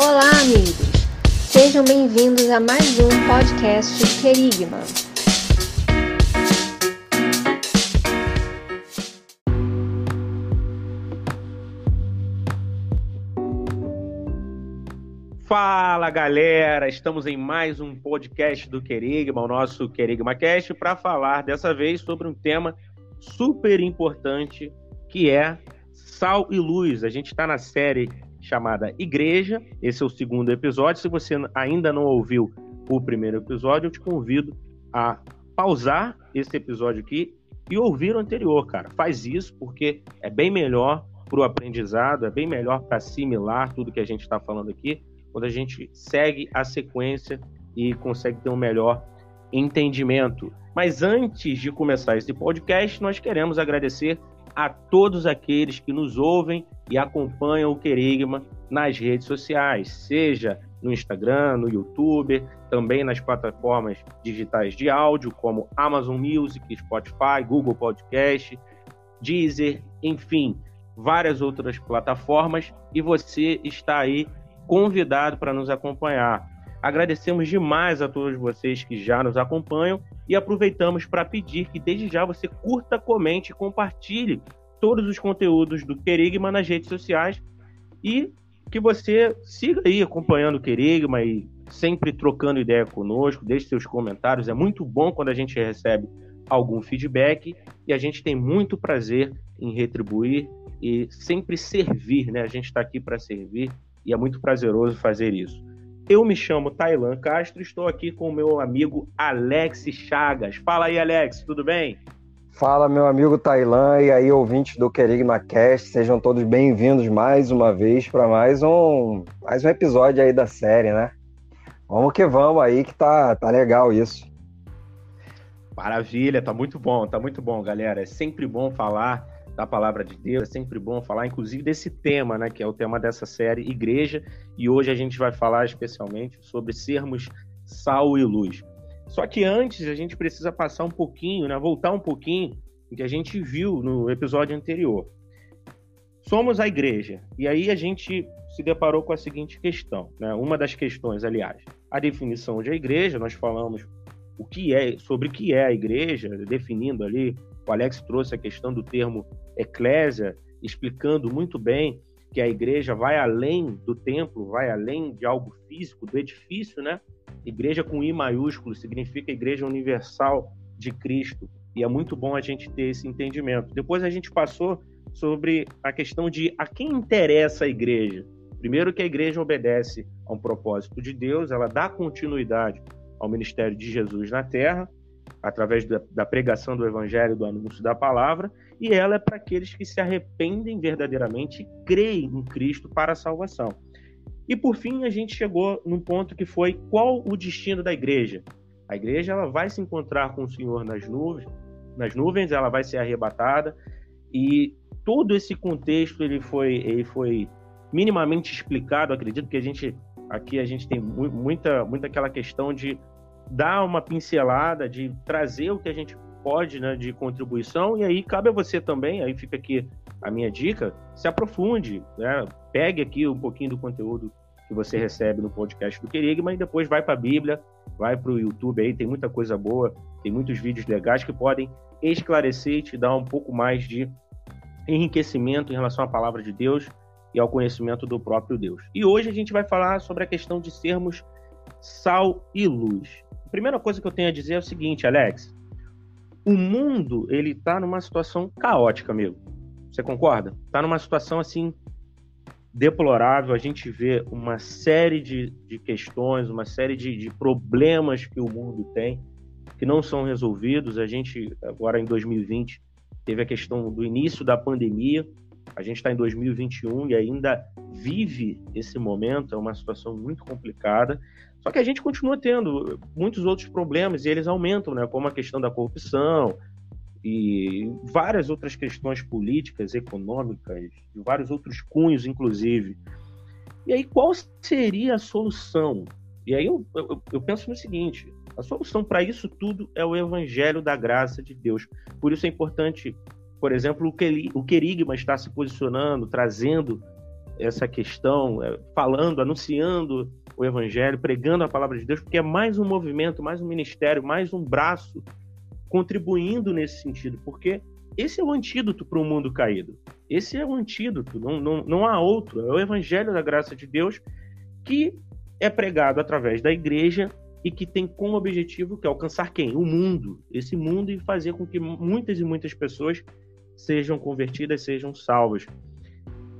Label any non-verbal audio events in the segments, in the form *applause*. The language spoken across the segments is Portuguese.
Olá, amigos! Sejam bem-vindos a mais um podcast Querigma. Fala galera, estamos em mais um podcast do Querigma, o nosso Querigma Cast, para falar dessa vez sobre um tema super importante que é sal e luz. A gente está na série chamada Igreja, esse é o segundo episódio. Se você ainda não ouviu o primeiro episódio, eu te convido a pausar esse episódio aqui e ouvir o anterior, cara. Faz isso porque é bem melhor para o aprendizado, é bem melhor para assimilar tudo que a gente está falando aqui, quando a gente segue a sequência e consegue ter um melhor entendimento. Mas antes de começar esse podcast, nós queremos agradecer a todos aqueles que nos ouvem e acompanham o Querigma nas redes sociais, seja no Instagram, no YouTube, também nas plataformas digitais de áudio, como Amazon Music, Spotify, Google Podcast, Deezer, enfim, várias outras plataformas. E você está aí convidado para nos acompanhar. Agradecemos demais a todos vocês que já nos acompanham e aproveitamos para pedir que desde já você curta, comente e compartilhe todos os conteúdos do Querigma nas redes sociais e que você siga aí acompanhando o Querigma e sempre trocando ideia conosco, deixe seus comentários. É muito bom quando a gente recebe algum feedback e a gente tem muito prazer em retribuir e sempre servir, né? A gente está aqui para servir e é muito prazeroso fazer isso. Eu me chamo Tailan Castro, estou aqui com o meu amigo Alex Chagas. Fala aí, Alex, tudo bem? Fala, meu amigo Tailan e aí, ouvintes do Querigma Cast, sejam todos bem-vindos mais uma vez para mais um, mais um episódio aí da série, né? Vamos que vamos aí, que tá, tá legal isso. Maravilha, tá muito bom, tá muito bom, galera. É sempre bom falar da palavra de Deus. É sempre bom falar, inclusive, desse tema, né, que é o tema dessa série Igreja, e hoje a gente vai falar especialmente sobre sermos sal e luz. Só que antes a gente precisa passar um pouquinho, né, voltar um pouquinho o que a gente viu no episódio anterior. Somos a igreja, e aí a gente se deparou com a seguinte questão, né? Uma das questões, aliás, a definição de igreja, nós falamos o que é, sobre o que é a igreja, definindo ali o Alex trouxe a questão do termo eclésia, explicando muito bem que a igreja vai além do templo, vai além de algo físico, do edifício, né? Igreja com I maiúsculo significa Igreja Universal de Cristo. E é muito bom a gente ter esse entendimento. Depois a gente passou sobre a questão de a quem interessa a igreja. Primeiro que a igreja obedece a um propósito de Deus, ela dá continuidade ao ministério de Jesus na terra através da, pregação do evangelho, do anúncio da palavra, e ela é para aqueles que se arrependem verdadeiramente e creem em Cristo para a salvação. E por fim, a gente chegou num ponto que foi qual o destino da igreja? A igreja ela vai se encontrar com o Senhor nas nuvens, nas nuvens, ela vai ser arrebatada e todo esse contexto ele foi ele foi minimamente explicado, acredito que a gente aqui a gente tem muita muita aquela questão de dar uma pincelada, de trazer o que a gente pode né, de contribuição, e aí cabe a você também, aí fica aqui a minha dica, se aprofunde, né? pegue aqui um pouquinho do conteúdo que você recebe no podcast do Querigma e depois vai para a Bíblia, vai para o YouTube aí, tem muita coisa boa, tem muitos vídeos legais que podem esclarecer e te dar um pouco mais de enriquecimento em relação à palavra de Deus e ao conhecimento do próprio Deus. E hoje a gente vai falar sobre a questão de sermos sal e luz. A primeira coisa que eu tenho a dizer é o seguinte, Alex. O mundo, ele tá numa situação caótica, amigo. Você concorda? Tá numa situação, assim, deplorável. A gente vê uma série de, de questões, uma série de, de problemas que o mundo tem que não são resolvidos. A gente, agora em 2020, teve a questão do início da pandemia. A gente está em 2021 e ainda vive esse momento. É uma situação muito complicada. Só que a gente continua tendo muitos outros problemas e eles aumentam, né? Como a questão da corrupção e várias outras questões políticas, econômicas, de vários outros cunhos, inclusive. E aí, qual seria a solução? E aí eu, eu, eu penso no seguinte: a solução para isso tudo é o evangelho da graça de Deus. Por isso é importante, por exemplo, o querigma está se posicionando, trazendo essa questão, é, falando, anunciando o evangelho, pregando a palavra de Deus, porque é mais um movimento, mais um ministério, mais um braço contribuindo nesse sentido, porque esse é o antídoto para o mundo caído. Esse é o antídoto, não, não, não há outro. É o evangelho da graça de Deus que é pregado através da igreja e que tem como objetivo que é alcançar quem? O mundo. Esse mundo e fazer com que muitas e muitas pessoas sejam convertidas, sejam salvas.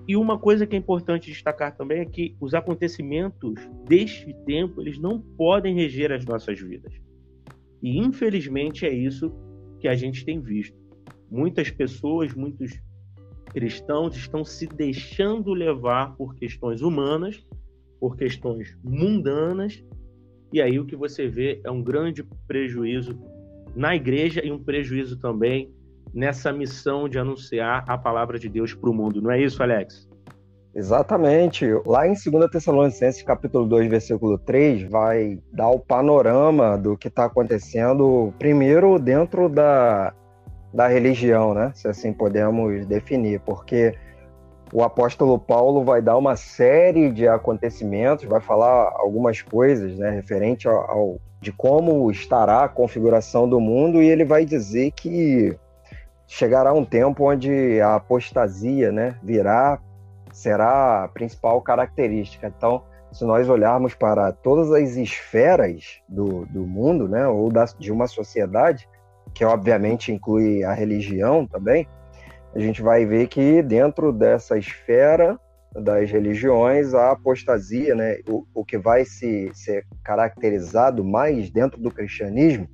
E uma coisa que é importante destacar também é que os acontecimentos deste tempo, eles não podem reger as nossas vidas. E infelizmente é isso que a gente tem visto. Muitas pessoas, muitos cristãos estão se deixando levar por questões humanas, por questões mundanas, e aí o que você vê é um grande prejuízo na igreja e um prejuízo também nessa missão de anunciar a palavra de Deus para o mundo. Não é isso, Alex? Exatamente. Lá em 2 Tessalonicenses, capítulo 2, versículo 3, vai dar o panorama do que está acontecendo, primeiro dentro da, da religião, né? Se assim podemos definir, porque o apóstolo Paulo vai dar uma série de acontecimentos, vai falar algumas coisas, né, referente ao, ao de como estará a configuração do mundo e ele vai dizer que chegará um tempo onde a apostasia, né, virá, será a principal característica. Então, se nós olharmos para todas as esferas do, do mundo, né, ou da, de uma sociedade, que obviamente inclui a religião também, a gente vai ver que dentro dessa esfera das religiões, a apostasia, né, o, o que vai se ser caracterizado mais dentro do cristianismo,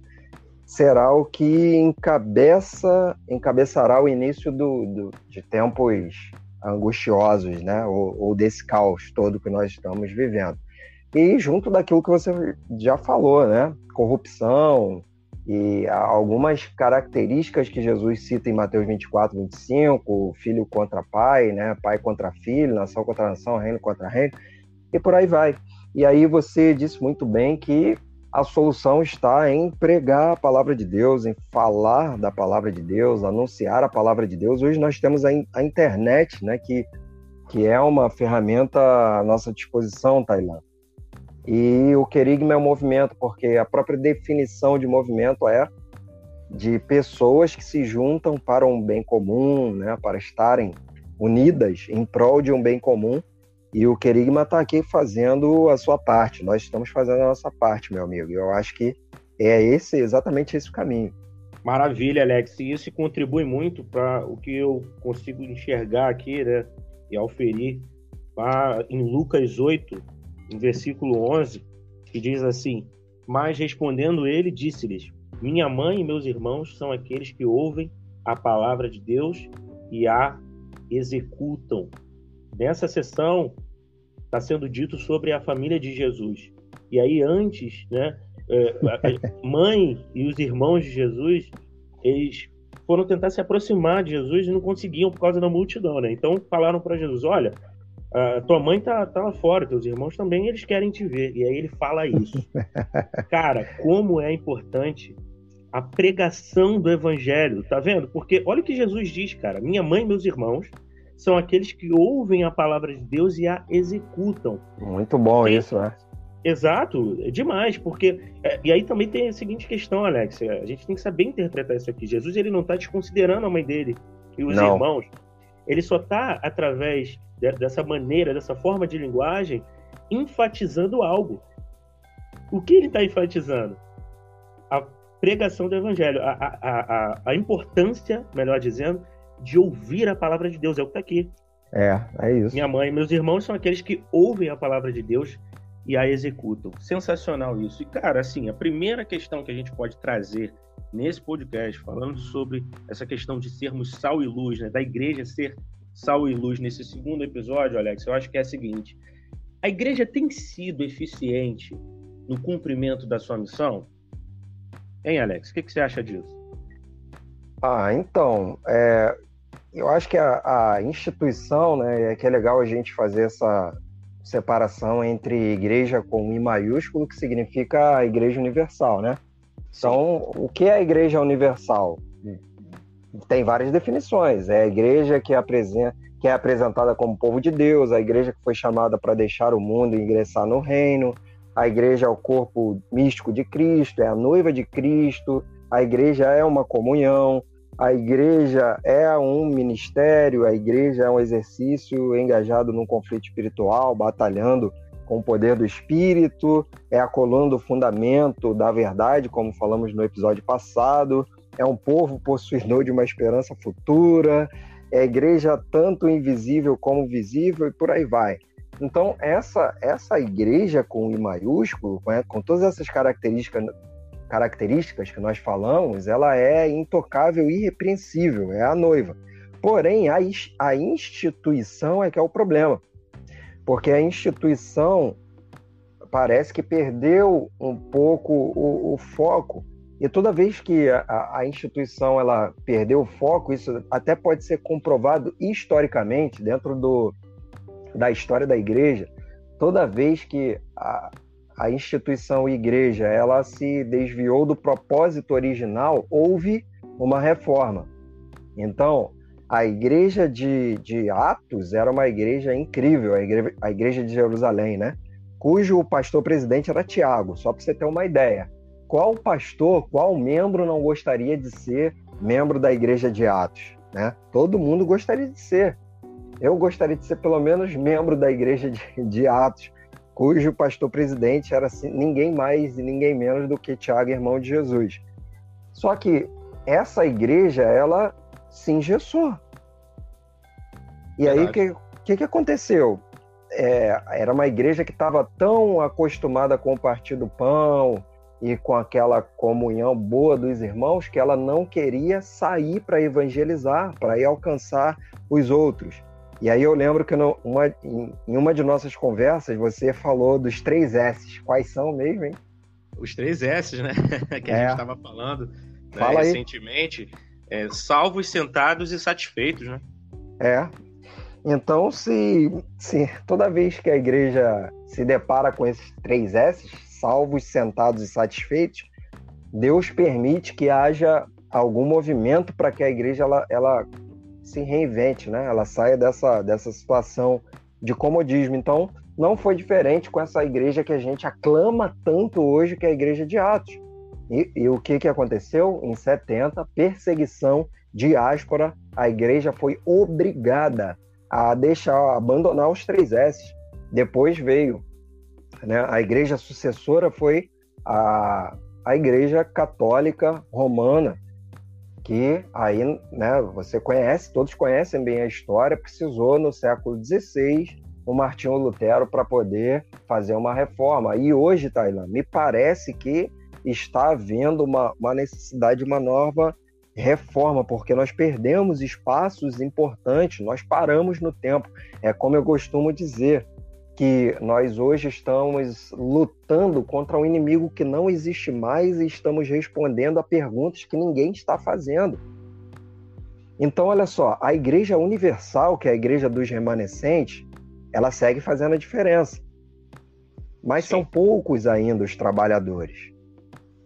será o que encabeça, encabeçará o início do, do de tempos angustiosos, né, ou, ou desse caos todo que nós estamos vivendo. E junto daquilo que você já falou, né, corrupção, e algumas características que Jesus cita em Mateus 24, 25, filho contra pai, né? pai contra filho, nação contra nação, reino contra reino, e por aí vai. E aí você disse muito bem que a solução está em pregar a palavra de Deus, em falar da palavra de Deus, anunciar a palavra de Deus. Hoje nós temos a, a internet, né, que, que é uma ferramenta à nossa disposição, Tailã. E o querigma é um movimento, porque a própria definição de movimento é de pessoas que se juntam para um bem comum, né, para estarem unidas em prol de um bem comum. E o querigma está aqui fazendo a sua parte. Nós estamos fazendo a nossa parte, meu amigo. Eu acho que é esse exatamente esse o caminho. Maravilha, Alex. E isso contribui muito para o que eu consigo enxergar aqui, né, e auferir lá em Lucas 8, no versículo 11, que diz assim: Mas respondendo ele, disse-lhes: Minha mãe e meus irmãos são aqueles que ouvem a palavra de Deus e a executam. Nessa sessão está sendo dito sobre a família de Jesus. E aí antes, né, é, a *laughs* mãe e os irmãos de Jesus, eles foram tentar se aproximar de Jesus e não conseguiam por causa da multidão, né? Então falaram para Jesus: olha, Uh, tua mãe tá, tá lá fora, teus irmãos também, eles querem te ver. E aí ele fala isso. *laughs* Cara, como é importante a pregação do evangelho, tá vendo? Porque olha o que Jesus diz, cara. Minha mãe e meus irmãos são aqueles que ouvem a palavra de Deus e a executam. Muito bom e, isso, né? Exato, é demais, porque é, e aí também tem a seguinte questão, Alex, a gente tem que saber interpretar isso aqui. Jesus ele não está desconsiderando a mãe dele e os não. irmãos, ele só está através dessa maneira, dessa forma de linguagem, enfatizando algo. O que ele está enfatizando? A pregação do evangelho, a, a, a, a, importância, melhor dizendo, de ouvir a palavra de Deus. É o que está aqui. É, é isso. Minha mãe e meus irmãos são aqueles que ouvem a palavra de Deus e a executam. Sensacional isso. E, cara, assim, a primeira questão que a gente pode trazer nesse podcast, falando sobre essa questão de sermos sal e luz, né, da igreja ser sal e luz nesse segundo episódio, Alex, eu acho que é a seguinte: a igreja tem sido eficiente no cumprimento da sua missão? Hein, Alex? O que, que você acha disso? Ah, então, é, eu acho que a, a, instituição, né, é que é legal a gente fazer essa separação entre igreja com I maiúsculo, que significa a igreja universal, né? Então, o que é a igreja universal? tem várias definições. É a igreja que apresenta, que é apresentada como povo de Deus, a igreja que foi chamada para deixar o mundo e ingressar no reino, a igreja é o corpo místico de Cristo, é a noiva de Cristo, a igreja é uma comunhão, a igreja é um ministério, a igreja é um exercício engajado num conflito espiritual, batalhando com o poder do espírito, é a coluna do fundamento da verdade, como falamos no episódio passado, é um povo possuidor de uma esperança futura, é a igreja tanto invisível como visível e por aí vai. Então, essa, essa igreja com I maiúsculo, né, com todas essas características, características que nós falamos, ela é intocável e irrepreensível, é a noiva. Porém, a, a instituição é que é o problema. Porque a instituição parece que perdeu um pouco o, o foco. E toda vez que a, a, instituição ela perdeu o foco, isso até pode ser comprovado historicamente dentro do, da história da igreja. Toda vez que a, a instituição igreja ela se desviou do propósito original, houve uma reforma. Então, a igreja de, de Atos era uma igreja incrível, a igreja, a igreja de Jerusalém, né? Cujo pastor presidente era Tiago, só para você ter uma ideia. Qual pastor, qual membro não gostaria de ser membro da igreja de Atos? Né? Todo mundo gostaria de ser. Eu gostaria de ser pelo menos membro da igreja de, de Atos, cujo pastor presidente era assim, ninguém mais e ninguém menos do que Tiago, irmão de Jesus. Só que essa igreja, ela se engessou. E Verdade. aí, o que, que, que, aconteceu? É, era uma igreja que estava tão acostumada com o partir do pão e com aquela comunhão boa dos irmãos que ela não queria sair para evangelizar, para ir alcançar os outros. E aí eu lembro que no, uma, em, em, uma de nossas conversas você falou dos três S. Quais são mesmo, hein? Os três S, né? *laughs* que a é. gente estava falando né, recentemente. É, salvos, sentados e satisfeitos, né? É. Então, se, se toda vez que a igreja se depara com esses três S, salvos, sentados e satisfeitos, Deus permite que haja algum movimento para que a igreja ela, ela se reinvente, né? Ela saia dessa, dessa situação de comodismo. Então, não foi diferente com essa igreja que a gente aclama tanto hoje, que é a igreja de Atos. E, e o que, que aconteceu? Em 70, perseguição, diáspora, a igreja foi obrigada a deixar, a abandonar os três S. Depois veio, né? A igreja sucessora foi a, a igreja católica romana, que aí, né, você conhece, todos conhecem bem a história, precisou no século XVI o Martinho Lutero para poder fazer uma reforma. E hoje, Tailã, me parece que está havendo uma, uma necessidade de uma nova reforma, porque nós perdemos espaços importantes, nós paramos no tempo. É como eu costumo dizer, que nós hoje estamos lutando contra um inimigo que não existe mais e estamos respondendo a perguntas que ninguém está fazendo. Então, olha só, a Igreja Universal, que é a Igreja dos Remanescentes, ela segue fazendo a diferença. Mas Sim. são poucos ainda os trabalhadores.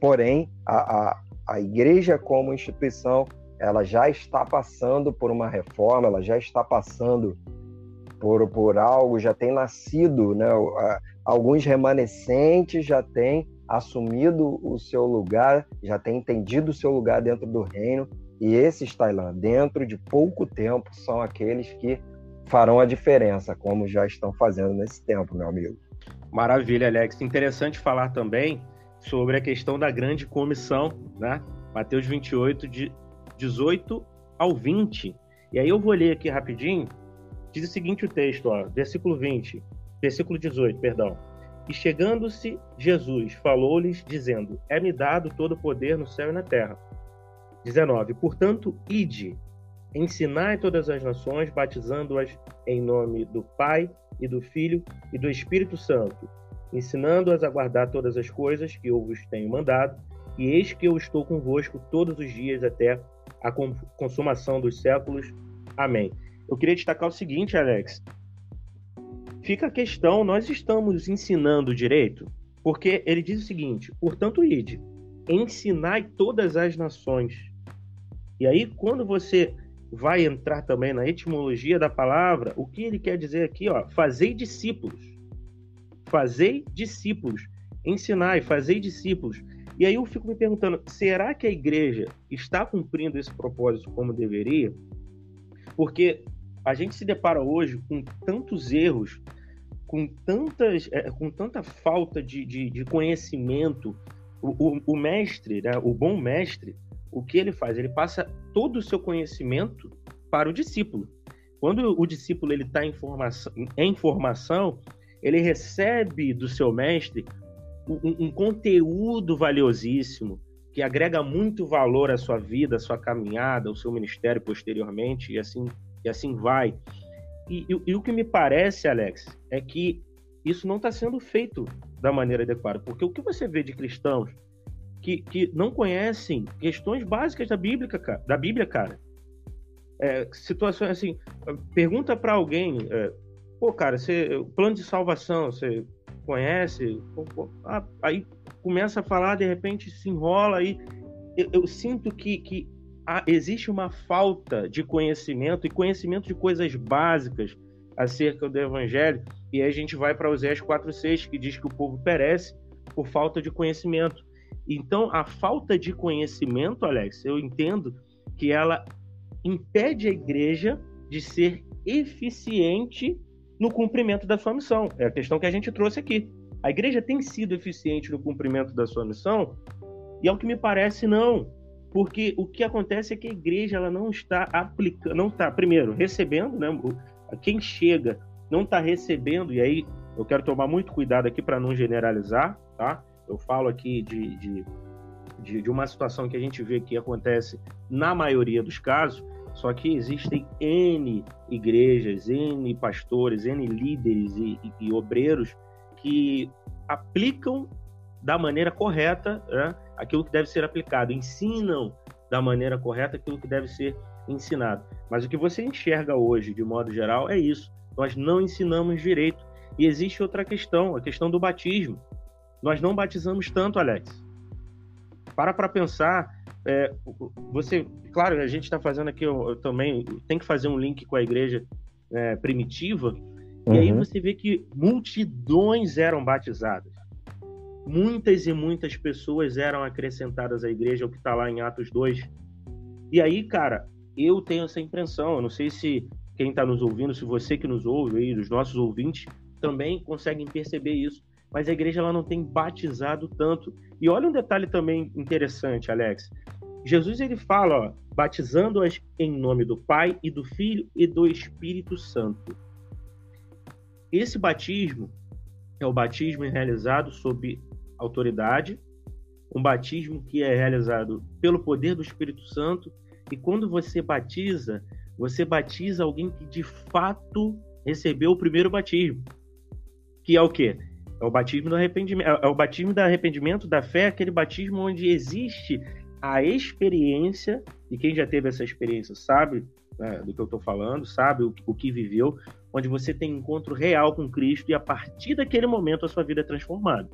Porém, a, a, a Igreja como instituição, ela já está passando por uma reforma, ela já está passando por, por algo, já tem nascido, né? alguns remanescentes já têm assumido o seu lugar, já têm entendido o seu lugar dentro do reino, e esses Tailã, dentro de pouco tempo, são aqueles que farão a diferença, como já estão fazendo nesse tempo, meu amigo. Maravilha, Alex. Interessante falar também sobre a questão da grande comissão, né? Mateus 28, de 18 ao 20. E aí eu vou ler aqui rapidinho Diz o seguinte o texto, ó, versículo 20, versículo 18, perdão. E chegando-se Jesus, falou-lhes, dizendo: É-me dado todo o poder no céu e na terra. 19. Portanto, ide, ensinai todas as nações, batizando-as em nome do Pai e do Filho e do Espírito Santo, ensinando-as a guardar todas as coisas que eu vos tenho mandado, e eis que eu estou convosco todos os dias até a consumação dos séculos. Amém. Eu queria destacar o seguinte, Alex. Fica a questão, nós estamos ensinando direito? Porque ele diz o seguinte: portanto, ide, ensinai todas as nações. E aí, quando você vai entrar também na etimologia da palavra, o que ele quer dizer aqui, ó, fazei discípulos. Fazei discípulos. Ensinai, fazei discípulos. E aí eu fico me perguntando, será que a igreja está cumprindo esse propósito como deveria? Porque a gente se depara hoje com tantos erros, com, tantas, é, com tanta falta de, de, de conhecimento. O, o, o mestre, né, o bom mestre, o que ele faz? Ele passa todo o seu conhecimento para o discípulo. Quando o discípulo ele está em formação, em formação, ele recebe do seu mestre um, um, conteúdo valiosíssimo que agrega muito valor à sua vida, à sua caminhada, ao seu ministério posteriormente e assim e assim vai. E, e, e o que me parece, Alex, é que isso não está sendo feito da maneira adequada, porque o que você vê de cristãos que, que não conhecem questões básicas da Bíblia, cara. Da Bíblia, cara. É, situações assim, pergunta para alguém, é, pô, cara, você, o plano de salvação, você conhece? Pô, pô, ah, aí começa a falar, de repente se enrola aí. Eu, eu sinto que, que há, existe uma falta de conhecimento e conhecimento de coisas básicas acerca do Evangelho. E aí a gente vai para Oséias 4,6, que diz que o povo perece por falta de conhecimento. Então, a falta de conhecimento, Alex, eu entendo que ela impede a igreja de ser eficiente no cumprimento da sua missão. É a questão que a gente trouxe aqui. A igreja tem sido eficiente no cumprimento da sua missão? E ao que me parece, não. Porque o que acontece é que a igreja ela não está aplicando, não está, primeiro, recebendo, né? Quem chega não está recebendo, e aí eu quero tomar muito cuidado aqui para não generalizar, tá? Eu falo aqui de, de, de, de, uma situação que a gente vê que acontece na maioria dos casos, só que existem N igrejas, N pastores, N líderes e, e, e obreiros que aplicam da maneira correta né, aquilo que deve ser aplicado, ensinam da maneira correta aquilo que deve ser ensinado. Mas o que você enxerga hoje, de modo geral, é isso. Nós não ensinamos direito. E existe outra questão, a questão do batismo. Nós não batizamos tanto, Alex. Para para pensar. É, você, claro, a gente está fazendo aqui eu, eu também tem que fazer um link com a igreja é, primitiva. Uhum. E aí uhum. você vê que multidões eram batizadas. Muitas e muitas pessoas eram acrescentadas à igreja, o que está lá em Atos 2. E aí, cara, eu tenho essa impressão. Eu não sei se quem está nos ouvindo, se você que nos ouve aí, os nossos ouvintes, também conseguem perceber isso mas a igreja ela não tem batizado tanto. E olha um detalhe também interessante, Alex. Jesus ele fala, batizando-as em nome do Pai e do Filho e do Espírito Santo. Esse batismo é o batismo realizado sob autoridade, um batismo que é realizado pelo poder do Espírito Santo, e quando você batiza, você batiza alguém que de fato recebeu o primeiro batismo, que é o quê? É o batismo do arrependimento, é, é o batismo do arrependimento da fé, aquele batismo onde existe a experiência, e quem já teve essa experiência sabe né, do que eu estou falando, sabe o, o, que viveu, onde você tem encontro real com Cristo e a partir daquele momento a sua vida é transformada.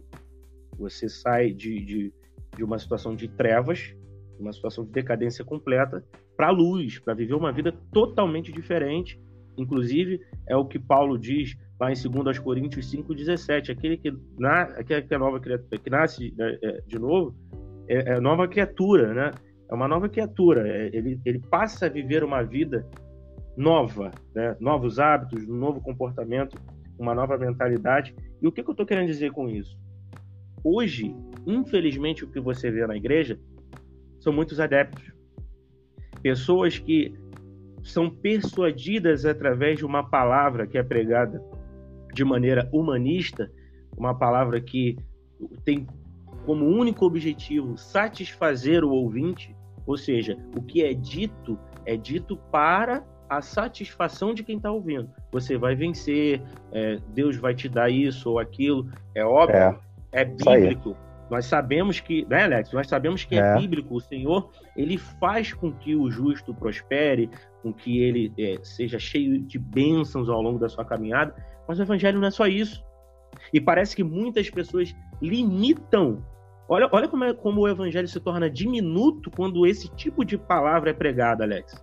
Você sai de, de, de uma situação de trevas, uma situação de decadência completa, para a luz, para viver uma vida totalmente diferente. Inclusive, é o que Paulo diz lá em 2 Coríntios 5,17. Aquele que, na, aquele que é nova que nasce né, é, de novo, é, é, nova criatura, né? É uma nova criatura. É, ele, ele passa a viver uma vida nova, né? Novos hábitos, um novo comportamento, uma nova mentalidade. E o que, que eu estou querendo dizer com isso? Hoje, infelizmente, o que você vê na igreja são muitos adeptos. Pessoas que são persuadidas através de uma palavra que é pregada de maneira humanista, uma palavra que tem como único objetivo satisfazer o ouvinte, ou seja, o que é dito é dito para a satisfação de quem está ouvindo. Você vai vencer, é, Deus vai te dar isso ou aquilo, é óbvio, é, é bíblico. Nós sabemos que, né, Alex? Nós sabemos que é. é. bíblico. O Senhor, ele faz com que o justo prospere, com que ele é, seja cheio de bênçãos ao longo da sua caminhada. Mas o evangelho não é só isso. E parece que muitas pessoas limitam. Olha, olha como, é, como o evangelho se torna diminuto quando esse tipo de palavra é pregada, Alex.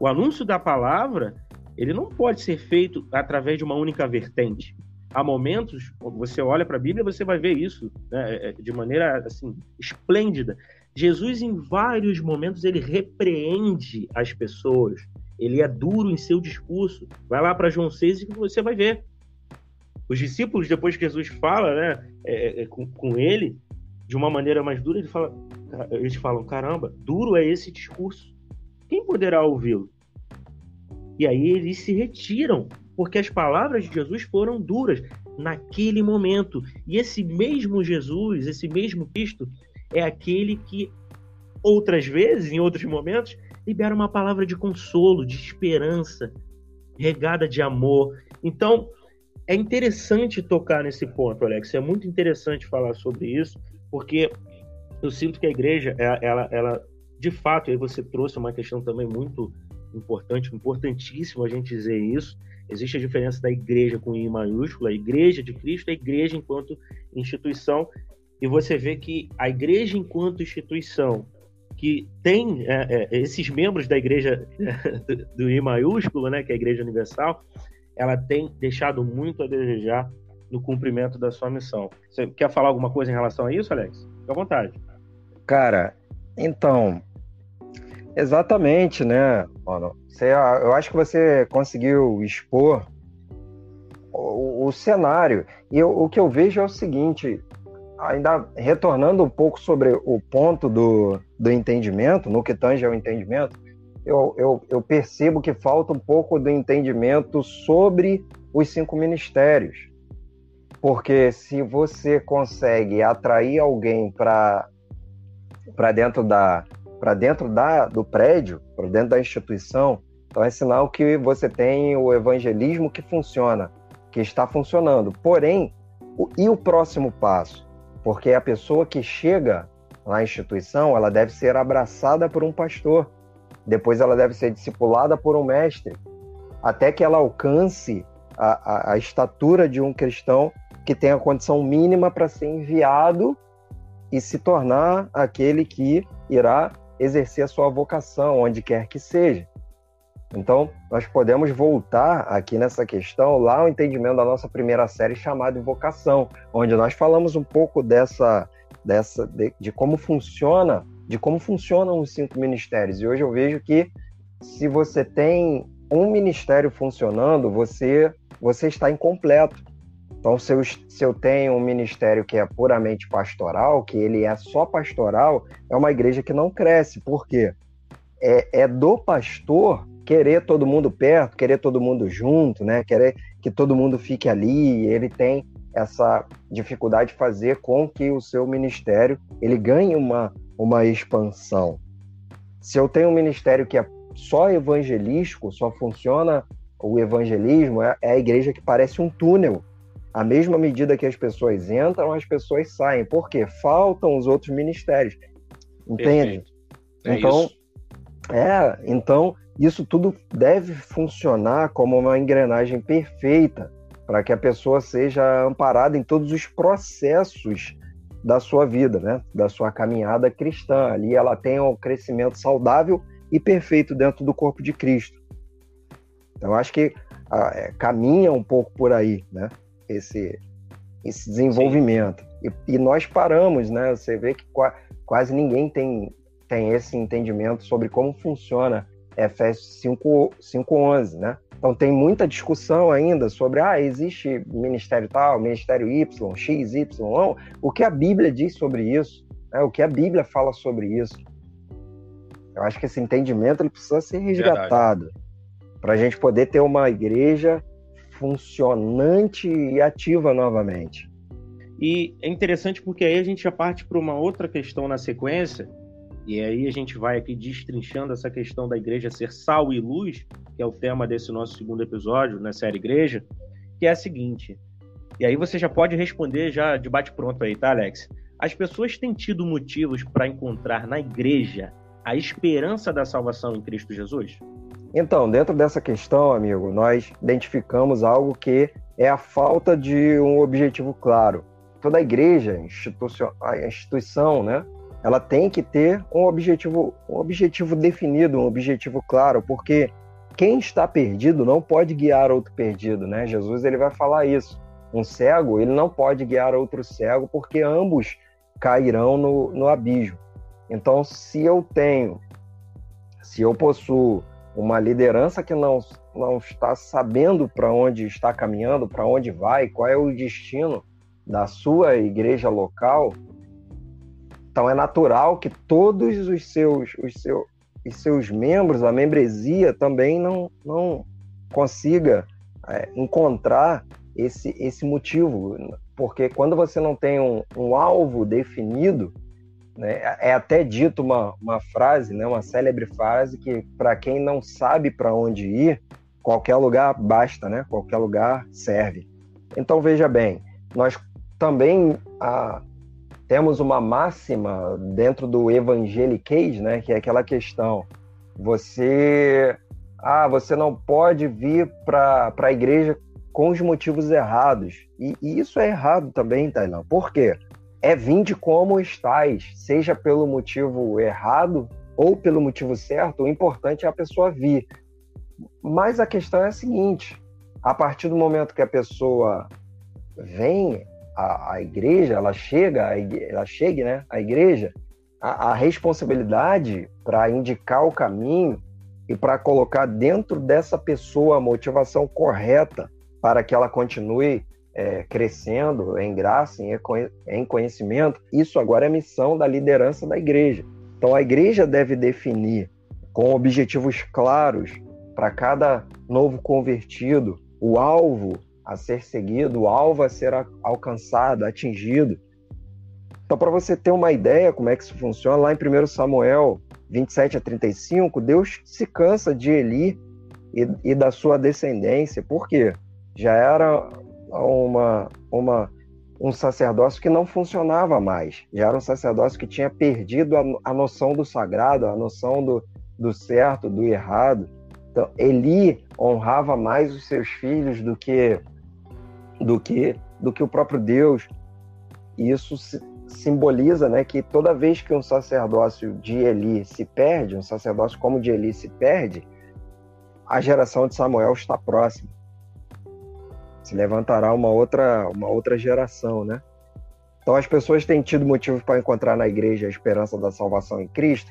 O anúncio da palavra, ele não pode ser feito através de uma única vertente. Há momentos, você olha para a Bíblia, você vai ver isso né, é, é, de maneira assim esplêndida. Jesus, em vários momentos, ele repreende as pessoas. Ele é duro em seu discurso. Vai lá para João 6 e você vai ver. Os discípulos, depois que Jesus fala né, é, é, com, com ele, de uma maneira mais dura, ele fala, eles falam: caramba, duro é esse discurso. Quem poderá ouvi-lo? E aí eles se retiram, porque as palavras de Jesus foram duras naquele momento. E esse mesmo Jesus, esse mesmo Cristo, é aquele que outras vezes, em outros momentos, libera uma palavra de consolo, de esperança, regada de amor. Então, é interessante tocar nesse ponto, Alex. É muito interessante falar sobre isso, porque eu sinto que a igreja, ela, ela, ela de fato, aí você trouxe uma questão também muito importante, importantíssimo a gente dizer isso. Existe a diferença da igreja com I maiúscula, a igreja de Cristo, a igreja enquanto instituição, e você vê que a igreja enquanto instituição que tem é, é, esses membros da igreja do, do I maiúsculo, né, que é a igreja universal, ela tem deixado muito a desejar no cumprimento da sua missão. Você quer falar alguma coisa em relação a isso, Alex? Fique à vontade. Cara, então, exatamente, né, mano? Você, eu acho que você conseguiu expor o, o cenário. E eu, o que eu vejo é o seguinte: ainda retornando um pouco sobre o ponto do, do entendimento, no que tange ao entendimento, eu, eu, eu percebo que falta um pouco do entendimento sobre os cinco ministérios. Porque se você consegue atrair alguém para dentro da para dentro da, do prédio, para dentro da instituição, então é sinal que você tem o evangelismo que funciona, que está funcionando. Porém, o, e o próximo passo? Porque a pessoa que chega na instituição, ela deve ser abraçada por um pastor, depois ela deve ser discipulada por um mestre, até que ela alcance a, a, a estatura de um cristão que tem a condição mínima para ser enviado e se tornar aquele que irá exercer a sua vocação, onde quer que seja. Então, nós podemos voltar aqui nessa questão lá ao entendimento da nossa primeira série chamada Vocação, onde nós falamos um pouco dessa, dessa de, de como funciona, de como funcionam os cinco ministérios. E hoje eu vejo que se você tem um ministério funcionando, você você está incompleto. Então, se eu, se eu tenho um ministério que é puramente pastoral, que ele é só pastoral, é uma igreja que não cresce. Por quê? É, é do pastor querer todo mundo perto, querer todo mundo junto, né? Querer que todo mundo fique ali. Ele tem essa dificuldade de fazer com que o seu ministério ele ganhe uma, uma expansão. Se eu tenho um ministério que é só evangelístico, só funciona o evangelismo, é, é a igreja que parece um túnel. À mesma medida que as pessoas entram, as pessoas saem. Por quê? Faltam os outros ministérios. Entende? É então, isso. é, então isso tudo deve funcionar como uma engrenagem perfeita para que a pessoa seja amparada em todos os processos da sua vida, né? Da sua caminhada cristã. Ali ela tem um crescimento saudável e perfeito dentro do corpo de Cristo. Então acho que ah, é, caminha um pouco por aí, né? Esse esse desenvolvimento. E, e, nós paramos, né? Você vê que quase ninguém tem tem esse entendimento sobre como funciona Efésios 5:11, né? Então tem muita discussão ainda sobre ah, existe ministério tal, ministério Y, X, Y, o que a Bíblia diz sobre isso, né? o que a Bíblia fala sobre isso. Eu acho que esse entendimento ele precisa ser resgatado para a gente poder ter uma igreja funcionante e ativa novamente. E é interessante porque aí a gente já parte para uma outra questão na sequência, e aí a gente vai aqui destrinchando essa questão da igreja ser sal e luz, que é o tema desse nosso segundo episódio na série Igreja, que é a seguinte. E aí você já pode responder já de bate pronto aí, tá, Alex? As pessoas têm tido motivos para encontrar na igreja a esperança da salvação em Cristo Jesus? Então, dentro dessa questão, amigo, nós identificamos algo que é a falta de um objetivo claro. Toda a igreja, a instituição, né, ela tem que ter um objetivo, um objetivo definido, um objetivo claro, porque quem está perdido não pode guiar outro perdido, né? Jesus ele vai falar isso. Um cego ele não pode guiar outro cego, porque ambos cairão no, no abismo. Então, se eu tenho, se eu possuo uma liderança que não, não está sabendo para onde está caminhando, para onde vai, qual é o destino da sua igreja local, então é natural que todos os seus, os seus, os seus membros, a membresia também não, não consiga é, encontrar esse, esse motivo. Porque quando você não tem um, um alvo definido, né, é até dito uma, uma frase, né, uma célebre frase que para quem não sabe para onde ir, qualquer lugar basta, né? Qualquer lugar serve. Então veja bem, nós também temos uma máxima dentro do evangeliquez, né, que é aquela questão, você ah, você não pode vir para a igreja com os motivos errados. E, e isso é errado também, Tailã. Por quê? É vinde como estás, seja pelo motivo errado ou pelo motivo certo, o importante é a pessoa vir. Mas a questão é a seguinte: a partir do momento que a pessoa vem, a, a igreja, ela chega, ela chega, né? A igreja, a, a responsabilidade para indicar o caminho e para colocar dentro dessa pessoa a motivação correta para que ela continue é, crescendo em graça, em, em conhecimento, isso agora é missão da liderança da igreja. Então a igreja deve definir com objetivos claros para cada novo convertido o alvo a ser seguido, o alvo a ser alcançado, atingido. Então, para você ter uma ideia como é que isso funciona, lá em 1 Samuel 27 a 35, Deus se cansa de Eli e, e da sua descendência. Por quê? Já era uma, uma, um sacerdócio que não funcionava mais. Já era um sacerdócio que tinha perdido a, a noção do sagrado, a noção do, do certo, do errado. Então, Eli honrava mais os seus filhos do que do que do que o próprio Deus. E isso simboliza, né, que toda vez que um sacerdócio de Eli se perde, um sacerdócio como o de Eli se perde, a geração de Samuel está próxima. Se levantará uma outra uma outra geração, né? Então as pessoas têm tido motivos para encontrar na igreja a esperança da salvação em Cristo.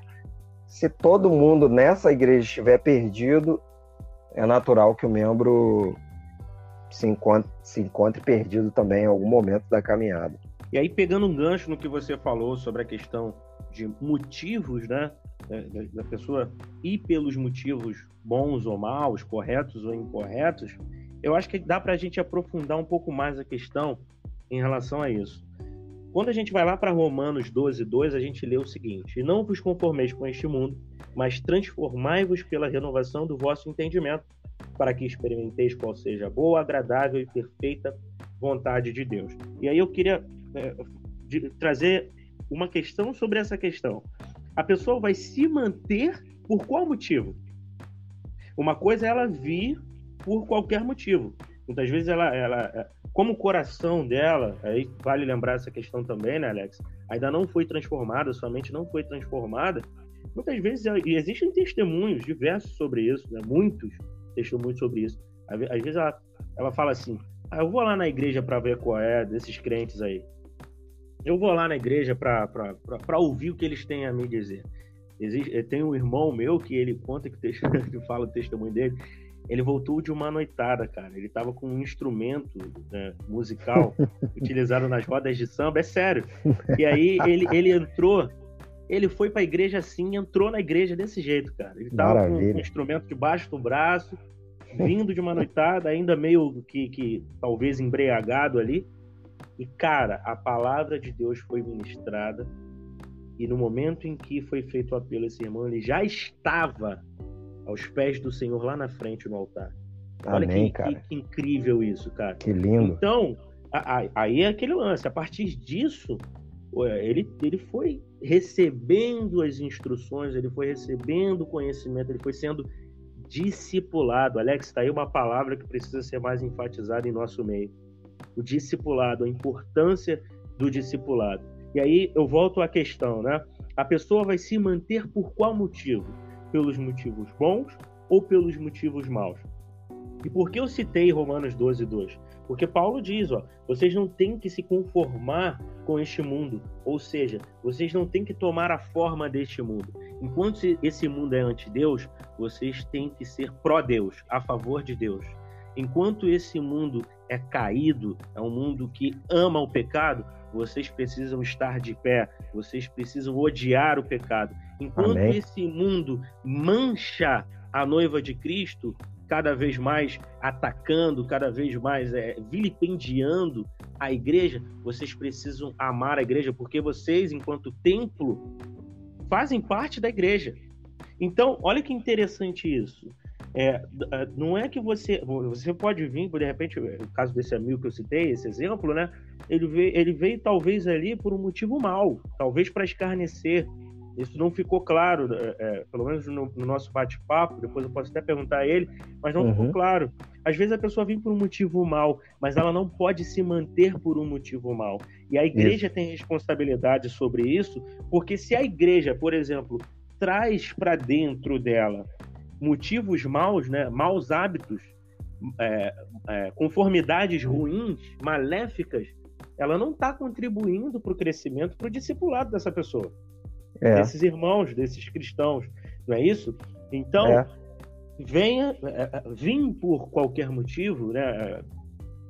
Se todo mundo nessa igreja estiver perdido, é natural que o membro se encontre, se encontre perdido também em algum momento da caminhada. E aí, pegando um gancho no que você falou sobre a questão de motivos, né? Da pessoa ir pelos motivos bons ou maus, corretos ou incorretos, eu acho que dá para a gente aprofundar um pouco mais a questão em relação a isso. Quando a gente vai lá para Romanos 12, 2, a gente lê o seguinte: E não vos conformeis com este mundo, mas transformai-vos pela renovação do vosso entendimento, para que experimenteis qual seja a boa, agradável e perfeita vontade de Deus. E aí eu queria é, de, trazer uma questão sobre essa questão. A pessoa vai se manter por qual motivo? Uma coisa é ela vir por qualquer motivo. Muitas vezes ela, ela é, como o coração dela, aí vale lembrar essa questão também, né, Alex? Ainda não foi transformada, sua mente não foi transformada. Muitas vezes, e existem testemunhos diversos sobre isso, né? Muitos testemunhos sobre isso. Às vezes ela, ela fala assim: ah, eu vou lá na igreja para ver qual é desses crentes aí. Eu vou lá na igreja para ouvir o que eles têm a me dizer. Existe, tem um irmão meu que ele conta que, *laughs* que fala o testemunho dele. Ele voltou de uma noitada, cara. Ele tava com um instrumento né, musical *laughs* utilizado nas rodas de samba, é sério. E aí ele, ele entrou, ele foi para a igreja assim, entrou na igreja desse jeito, cara. Ele tava Maravilha. com um instrumento debaixo do braço, vindo de uma noitada, ainda meio que, que talvez embriagado ali. E, cara, a palavra de Deus foi ministrada. E no momento em que foi feito o apelo a esse irmão, ele já estava aos pés do Senhor lá na frente no altar. Olha Amém, que, que, que, incrível isso, cara. Que lindo. Então, aí é aquele lance. A partir disso, ele, ele foi recebendo as instruções, ele foi recebendo conhecimento, ele foi sendo discipulado. Alex, está aí uma palavra que precisa ser mais enfatizada em nosso meio. O discipulado, a importância do discipulado. E aí eu volto à questão, né? a pessoa vai se manter por qual motivo? Pelos motivos bons ou pelos motivos maus? E por que eu citei Romanos 12, 2? Porque Paulo diz, ó, vocês não têm que se conformar com este mundo, ou seja, vocês não têm que tomar a forma deste mundo. Enquanto esse mundo é anti-Deus, vocês têm que ser pró-Deus, a favor de Deus. Enquanto esse mundo é caído, é um mundo que ama o pecado, vocês precisam estar de pé, vocês precisam odiar o pecado. Enquanto Amém. esse mundo mancha a noiva de Cristo, cada vez mais atacando, cada vez mais é, vilipendiando a igreja, vocês precisam amar a igreja, porque vocês, enquanto templo, fazem parte da igreja. Então, olha que interessante isso. É, é, não é que você. Você pode vir, de repente, o caso desse amigo que eu citei, esse exemplo, né? Ele veio, ele veio talvez ali por um motivo mau, talvez para escarnecer. Isso não ficou claro, é, é, pelo menos no, no nosso bate-papo. Depois eu posso até perguntar a ele, mas não uhum. ficou claro. Às vezes a pessoa vem por um motivo mau, mas ela não pode se manter por um motivo mau. E a igreja isso. tem responsabilidade sobre isso, porque se a igreja, por exemplo, traz para dentro dela motivos maus, né, maus hábitos, é, é, conformidades ruins, maléficas, ela não está contribuindo para o crescimento, para o discipulado dessa pessoa, é. desses irmãos, desses cristãos, não é isso? Então, é. venha, é, é, vim por qualquer motivo, né?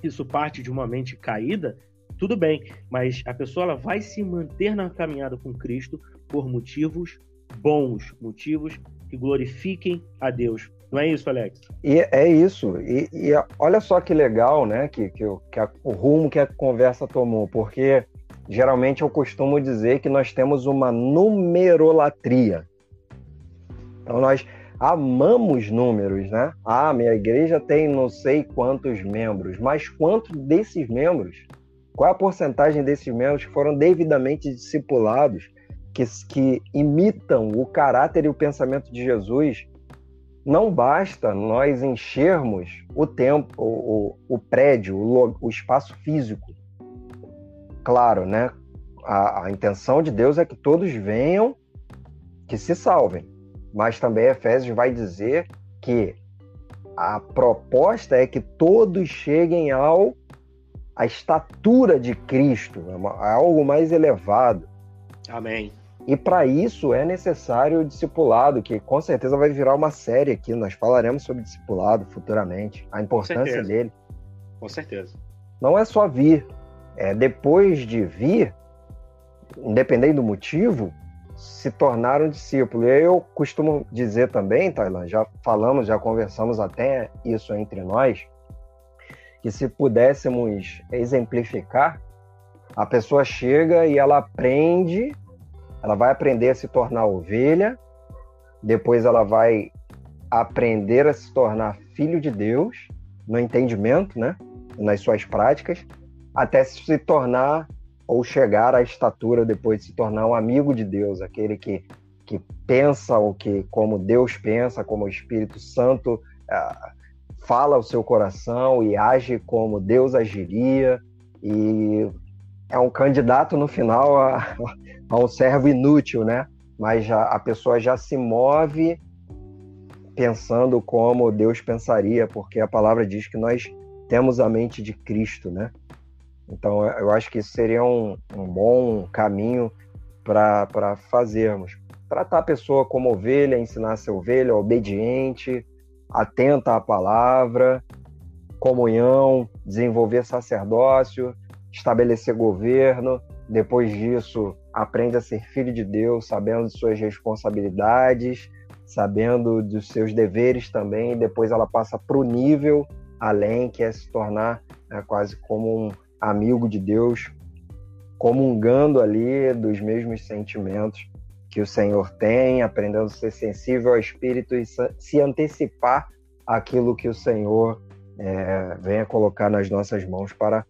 Isso parte de uma mente caída, tudo bem, mas a pessoa ela vai se manter na caminhada com Cristo por motivos bons, motivos que glorifiquem a Deus. Não é isso, Alex? E é isso. E, e olha só que legal, né? Que, que, que a, o rumo que a conversa tomou, porque geralmente eu costumo dizer que nós temos uma numerolatria. Então nós amamos números, né? Ah, minha igreja tem não sei quantos membros, mas quantos desses membros? Qual é a porcentagem desses membros que foram devidamente discipulados? que, que imitam o caráter e o pensamento de Jesus, não basta nós enchermos o tempo, o, o prédio, o, o, espaço físico. Claro, né? A, a, intenção de Deus é que todos venham, que se salvem. Mas também Efésios vai dizer que a proposta é que todos cheguem ao a estatura de Cristo, é, é algo mais elevado. Amém. E para isso é necessário o discipulado, que com certeza vai virar uma série aqui. Nós falaremos sobre discipulado futuramente, a importância dele. Com certeza. Não é só vir, é depois de vir, independente do motivo, se tornar um discípulo. E eu costumo dizer também, Tailan, já falamos, já conversamos até isso entre nós, que se pudéssemos exemplificar, a pessoa chega e ela aprende ela vai aprender a se tornar ovelha, depois ela vai aprender a se tornar filho de Deus, no entendimento, né? Nas suas práticas, até se tornar ou chegar à estatura depois de se tornar um amigo de Deus, aquele que, que pensa o que como Deus pensa, como o Espírito Santo uh, fala o seu coração e age como Deus agiria e é um candidato no final a, a um servo inútil, né? Mas já, a pessoa já se move pensando como Deus pensaria, porque a palavra diz que nós temos a mente de Cristo, né? Então eu acho que isso seria um, um bom caminho para fazermos. Tratar a pessoa como ovelha, ensinar a ser ovelha, obediente, atenta à palavra, comunhão, desenvolver sacerdócio, estabelecer governo, depois disso aprende a ser filho de Deus, sabendo de suas responsabilidades, sabendo dos seus deveres também, depois ela passa para o nível além, que é se tornar né, quase como um amigo de Deus, comungando ali dos mesmos sentimentos que o Senhor tem, aprendendo a ser sensível ao Espírito e se antecipar aquilo que o Senhor é, venha colocar nas nossas mãos para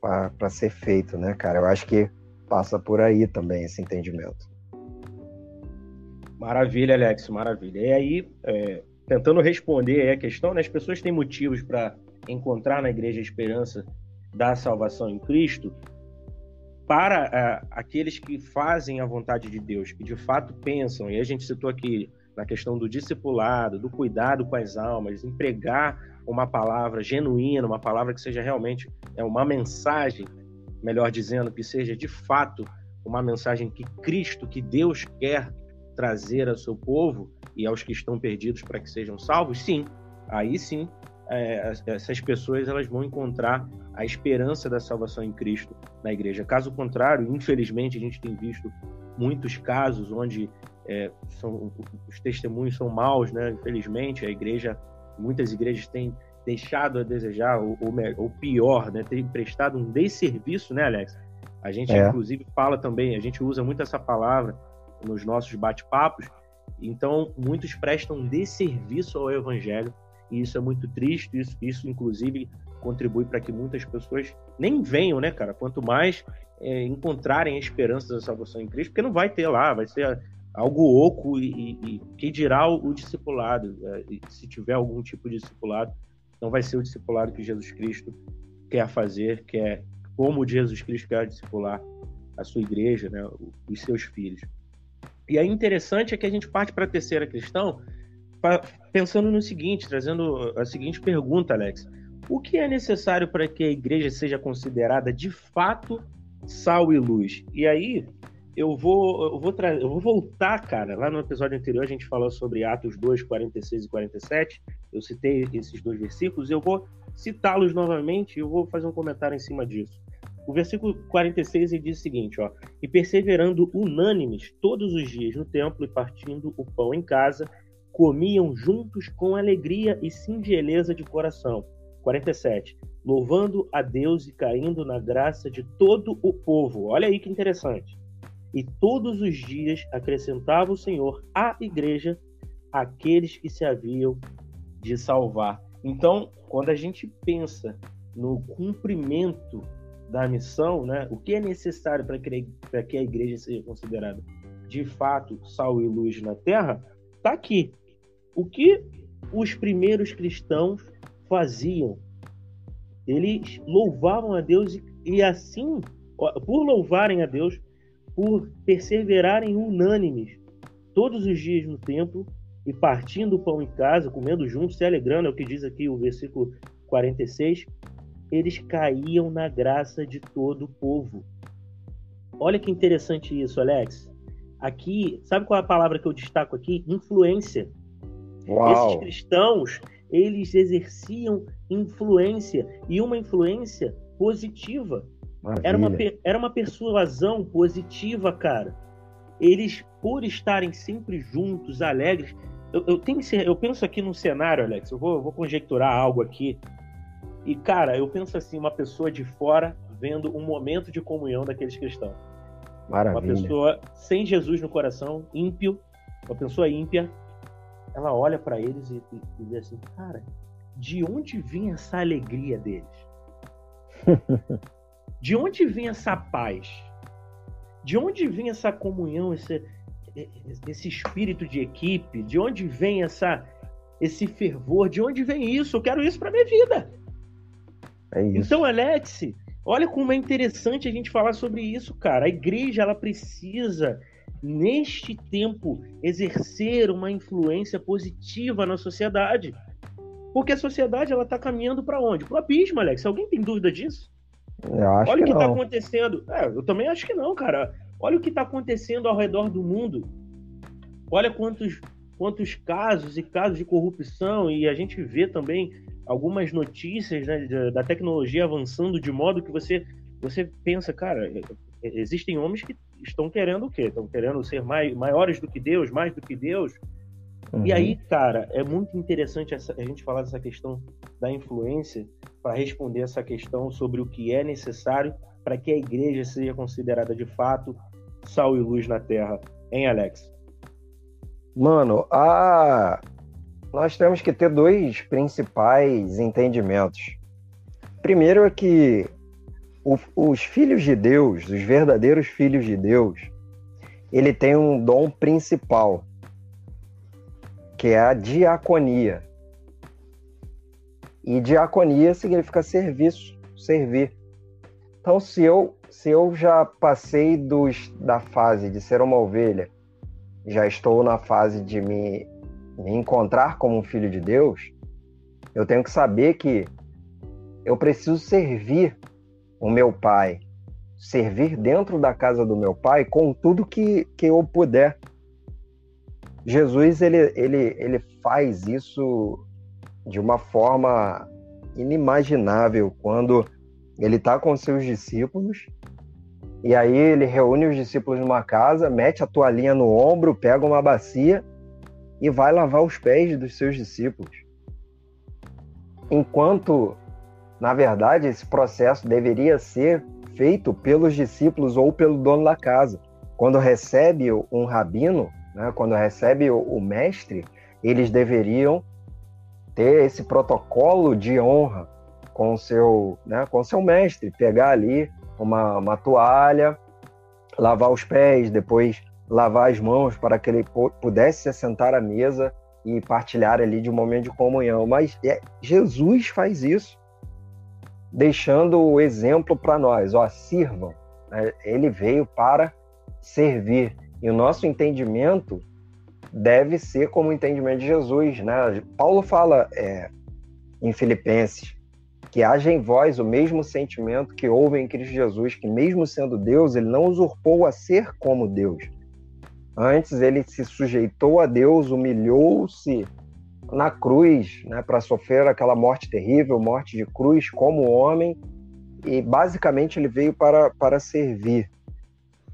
para ser feito, né, cara? Eu acho que passa por aí também esse entendimento. Maravilha, Alex, maravilha. E aí, é, tentando responder a questão, né, as pessoas têm motivos para encontrar na igreja esperança da salvação em Cristo. para uh, aqueles que fazem a vontade de Deus, que de fato pensam, e a gente citou aqui na questão do discipulado, do cuidado com as almas, empregar uma palavra genuína, uma palavra que seja realmente é uma mensagem, melhor dizendo, que seja de fato uma mensagem que Cristo, que Deus quer trazer ao seu povo e aos que estão perdidos para que sejam salvos, sim, aí sim é, essas pessoas elas vão encontrar a esperança da salvação em Cristo na igreja. Caso contrário, infelizmente, a gente tem visto muitos casos onde é, são, os testemunhos são maus, né? Infelizmente, a igreja, muitas igrejas têm deixado a desejar, ou, ou pior, né? Tem prestado um desserviço, né, Alex? A gente, é. inclusive, fala também, a gente usa muito essa palavra nos nossos bate-papos. Então, muitos prestam desserviço ao evangelho e isso é muito triste. Isso, isso inclusive, contribui para que muitas pessoas nem venham, né, cara? Quanto mais é, encontrarem a esperança da salvação em Cristo, porque não vai ter lá, vai ser algo oco e, e, e que dirá o, o discipulado, é, se tiver algum tipo de discipulado, não vai ser o discipulado que Jesus Cristo quer fazer, quer como Jesus Cristo quer discipular a sua igreja, né, os seus filhos. E aí interessante é que a gente parte para a terceira questão, pensando no seguinte, trazendo a seguinte pergunta, Alex. O que é necessário para que a igreja seja considerada de fato sal e luz? E aí eu vou, eu vou, eu vou voltar, cara. Lá no episódio anterior a gente falou sobre Atos 2, 46 e 47. Eu citei esses dois versículos. Eu vou citá-los novamente e eu vou fazer um comentário em cima disso. O versículo 46 ele diz o seguinte, ó: "E perseverando unânimes todos os dias no templo e partindo o pão em casa, comiam juntos com alegria e singeleza de coração. 47. Louvando a Deus e caindo na graça de todo o povo. Olha aí que interessante. E todos os dias acrescentava o Senhor à igreja aqueles que se haviam de salvar. Então, quando a gente pensa no cumprimento da missão, né, o que é necessário para que, que a igreja seja considerada de fato sal e luz na terra, está aqui. O que os primeiros cristãos faziam? Eles louvavam a Deus e, e assim, por louvarem a Deus, por perseverarem unânimes todos os dias no templo e partindo o pão em casa, comendo juntos, se alegrando, é o que diz aqui o versículo 46, eles caíam na graça de todo o povo. Olha que interessante isso, Alex. Aqui, sabe qual é a palavra que eu destaco aqui? Influência. Uau. Esses cristãos, eles exerciam influência e uma influência positiva. Era uma, era uma persuasão positiva, cara. Eles, por estarem sempre juntos, alegres. Eu, eu, tenho, eu penso aqui num cenário, Alex. Eu vou, eu vou conjecturar algo aqui. E, cara, eu penso assim: uma pessoa de fora vendo um momento de comunhão daqueles cristãos. Maravilha. Uma pessoa sem Jesus no coração, ímpio, uma pessoa ímpia, ela olha para eles e, e, e vê assim, cara, de onde vinha essa alegria deles? *laughs* de onde vem essa paz? De onde vem essa comunhão, esse, esse espírito de equipe? De onde vem essa, esse fervor? De onde vem isso? Eu quero isso para minha vida. É então, Alex, olha como é interessante a gente falar sobre isso, cara. A igreja ela precisa neste tempo, exercer uma influência positiva na sociedade. Porque a sociedade ela está caminhando para onde? Para o abismo, Alex. Alguém tem dúvida disso? Olha o que está acontecendo. É, eu também acho que não, cara. Olha o que está acontecendo ao redor do mundo. Olha quantos, quantos casos e casos de corrupção, e a gente vê também algumas notícias né, da tecnologia avançando de modo que você, você pensa, cara, existem homens que estão querendo o quê? Estão querendo ser mais, maiores do que Deus, mais do que Deus. Uhum. E aí, cara, é muito interessante essa, a gente falar dessa questão da influência para responder essa questão sobre o que é necessário para que a igreja seja considerada de fato sal e luz na terra. Hein, Alex? Mano, a... nós temos que ter dois principais entendimentos. Primeiro é que o, os filhos de Deus, os verdadeiros filhos de Deus, ele tem um dom principal, que é a diaconia. E diaconia significa serviço, servir. Então, se eu, se eu já passei dos, da fase de ser uma ovelha, já estou na fase de me, me encontrar como um filho de Deus, eu tenho que saber que eu preciso servir o meu pai, servir dentro da casa do meu pai com tudo que, que eu puder. Jesus ele, ele, ele faz isso de uma forma inimaginável quando ele está com seus discípulos e aí ele reúne os discípulos numa casa, mete a toalhinha no ombro, pega uma bacia e vai lavar os pés dos seus discípulos. Enquanto, na verdade, esse processo deveria ser feito pelos discípulos ou pelo dono da casa. Quando recebe um rabino, né, quando recebe o mestre, eles deveriam ter esse protocolo de honra com seu, né, com seu mestre, pegar ali uma, uma toalha, lavar os pés, depois lavar as mãos para que ele pudesse se sentar à mesa e partilhar ali de um momento de comunhão. Mas é, Jesus faz isso, deixando o exemplo para nós. Ó, sirvam. Né? Ele veio para servir. E o nosso entendimento deve ser como o entendimento de Jesus. Né? Paulo fala é, em Filipenses que haja em vós o mesmo sentimento que houve em Cristo Jesus, que mesmo sendo Deus, ele não usurpou a ser como Deus. Antes ele se sujeitou a Deus, humilhou-se na cruz, né, para sofrer aquela morte terrível, morte de cruz como homem, e basicamente ele veio para, para servir.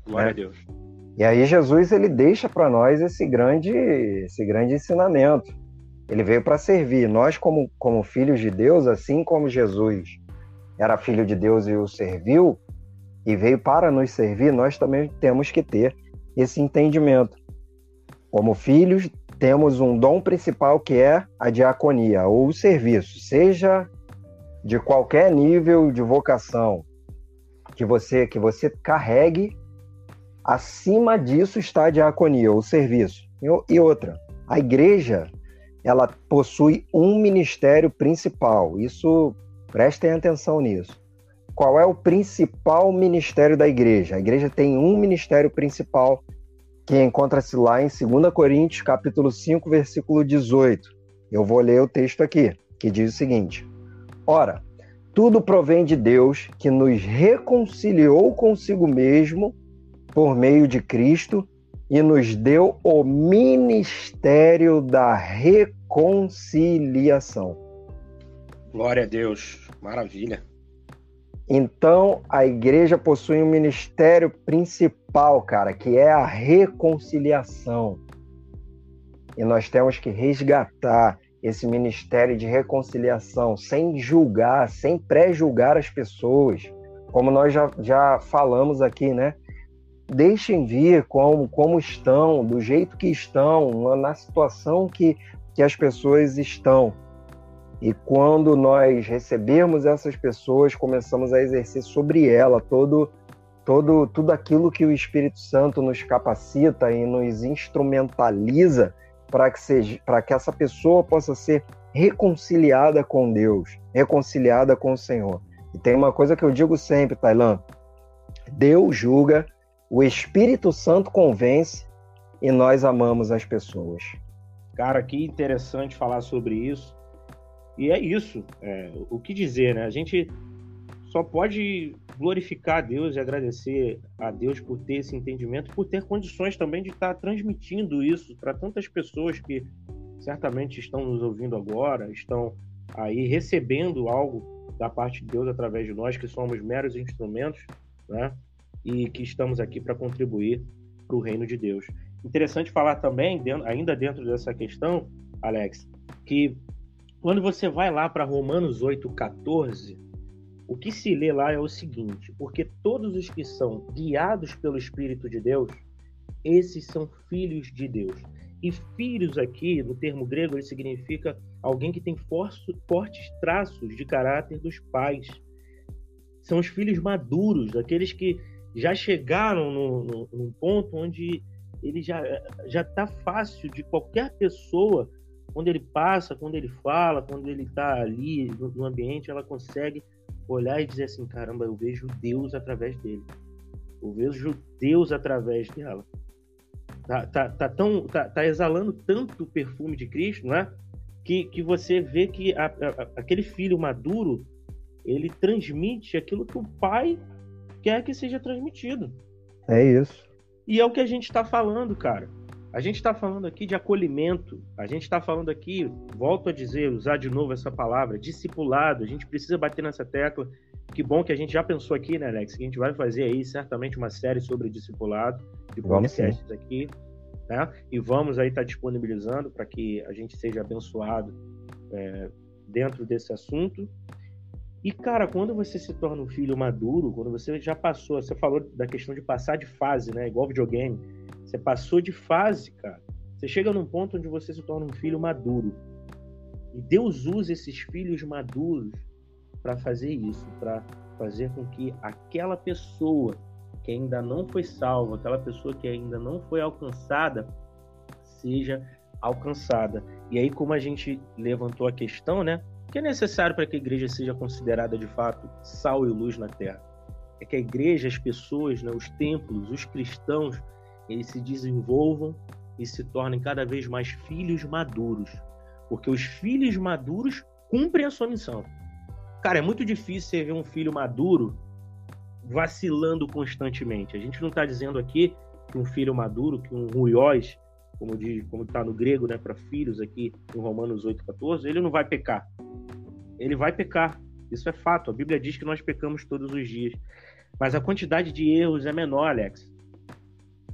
Glória né? a Deus. E aí Jesus ele deixa para nós esse grande esse grande ensinamento. Ele veio para servir. Nós, como, como filhos de Deus, assim como Jesus era filho de Deus e o serviu, e veio para nos servir, nós também temos que ter esse entendimento. Como filhos, temos um dom principal que é a diaconia, ou o serviço, seja de qualquer nível de vocação que você que você carregue, acima disso está a diaconia, o serviço. E outra, a igreja ela possui um ministério principal. Isso, prestem atenção nisso. Qual é o principal ministério da igreja? A igreja tem um ministério principal que encontra-se lá em 2 Coríntios, capítulo 5, versículo 18. Eu vou ler o texto aqui, que diz o seguinte: Ora, tudo provém de Deus, que nos reconciliou consigo mesmo por meio de Cristo e nos deu o ministério da reconciliação. Glória a Deus, maravilha. Então, a igreja possui um ministério principal, cara, que é a reconciliação. E nós temos que resgatar esse ministério de reconciliação, sem julgar, sem pré-julgar as pessoas. Como nós já, já falamos aqui, né? deixem vir como, como estão, do jeito que estão, na situação que, que as pessoas estão. E quando nós recebermos essas pessoas, começamos a exercer sobre ela todo, todo tudo aquilo que o Espírito Santo nos capacita e nos instrumentaliza para que seja, que essa pessoa possa ser reconciliada com Deus, reconciliada com o Senhor. E tem uma coisa que eu digo sempre, Tailã: Deus julga o Espírito Santo convence e nós amamos as pessoas. Cara, que interessante falar sobre isso. E é isso. É, o que dizer, né? A gente só pode glorificar a Deus e agradecer a Deus por ter esse entendimento, por ter condições também de estar transmitindo isso para tantas pessoas que certamente estão nos ouvindo agora, estão aí recebendo algo da parte de Deus através de nós, que somos meros instrumentos, né? e que estamos aqui para contribuir para o reino de Deus. Interessante falar também, ainda dentro dessa questão, Alex, que quando você vai lá para Romanos 8,14, o que se lê lá é o seguinte: porque todos os que são guiados pelo Espírito de Deus, esses são filhos de Deus. E filhos aqui, no termo grego, ele significa alguém que tem fortes traços de caráter dos pais. São os filhos maduros, aqueles que já chegaram no, no, num ponto onde ele já já está fácil de qualquer pessoa quando ele passa, quando ele fala, quando ele está ali no, no, ambiente, ela consegue olhar e dizer assim, caramba, eu vejo Deus através dele. Eu vejo Deus através dela. Tá, tá, tá, tão, tá, tá exalando tanto o perfume de Cristo, não é? Que, que você vê que a, a, aquele filho maduro, ele transmite aquilo que o pai quer que seja transmitido. É isso. E é o que a gente está falando, cara. A gente está falando aqui de acolhimento, a gente está falando aqui, volto a dizer, usar de novo essa palavra, discipulado. A gente precisa bater nessa tecla. Que bom que a gente já pensou aqui, né, Alex? Que a gente vai fazer aí certamente uma série sobre discipulado, de podcasts aqui, né? E vamos aí estar tá disponibilizando para que a gente seja abençoado é, dentro desse assunto. E, cara, quando você se torna um filho maduro, quando você já passou, você falou da questão de passar de fase, né? Igual videogame. Você passou de fase, cara. Você chega num ponto onde você se torna um filho maduro. E Deus usa esses filhos maduros para fazer isso, para fazer com que aquela pessoa que ainda não foi salva, aquela pessoa que ainda não foi alcançada, seja alcançada. E aí, como a gente levantou a questão, né? O que é necessário para que a igreja seja considerada de fato sal e luz na terra? É que a igreja, as pessoas, né, os templos, os cristãos, eles se desenvolvam e se tornem cada vez mais filhos maduros. Porque os filhos maduros cumprem a sua missão. Cara, é muito difícil você ver um filho maduro vacilando constantemente. A gente não está dizendo aqui que um filho maduro, que um ruiós, como diz, como está no grego, né, para filhos aqui em Romanos 8:14, ele não vai pecar ele vai pecar. Isso é fato. A Bíblia diz que nós pecamos todos os dias. Mas a quantidade de erros é menor, Alex.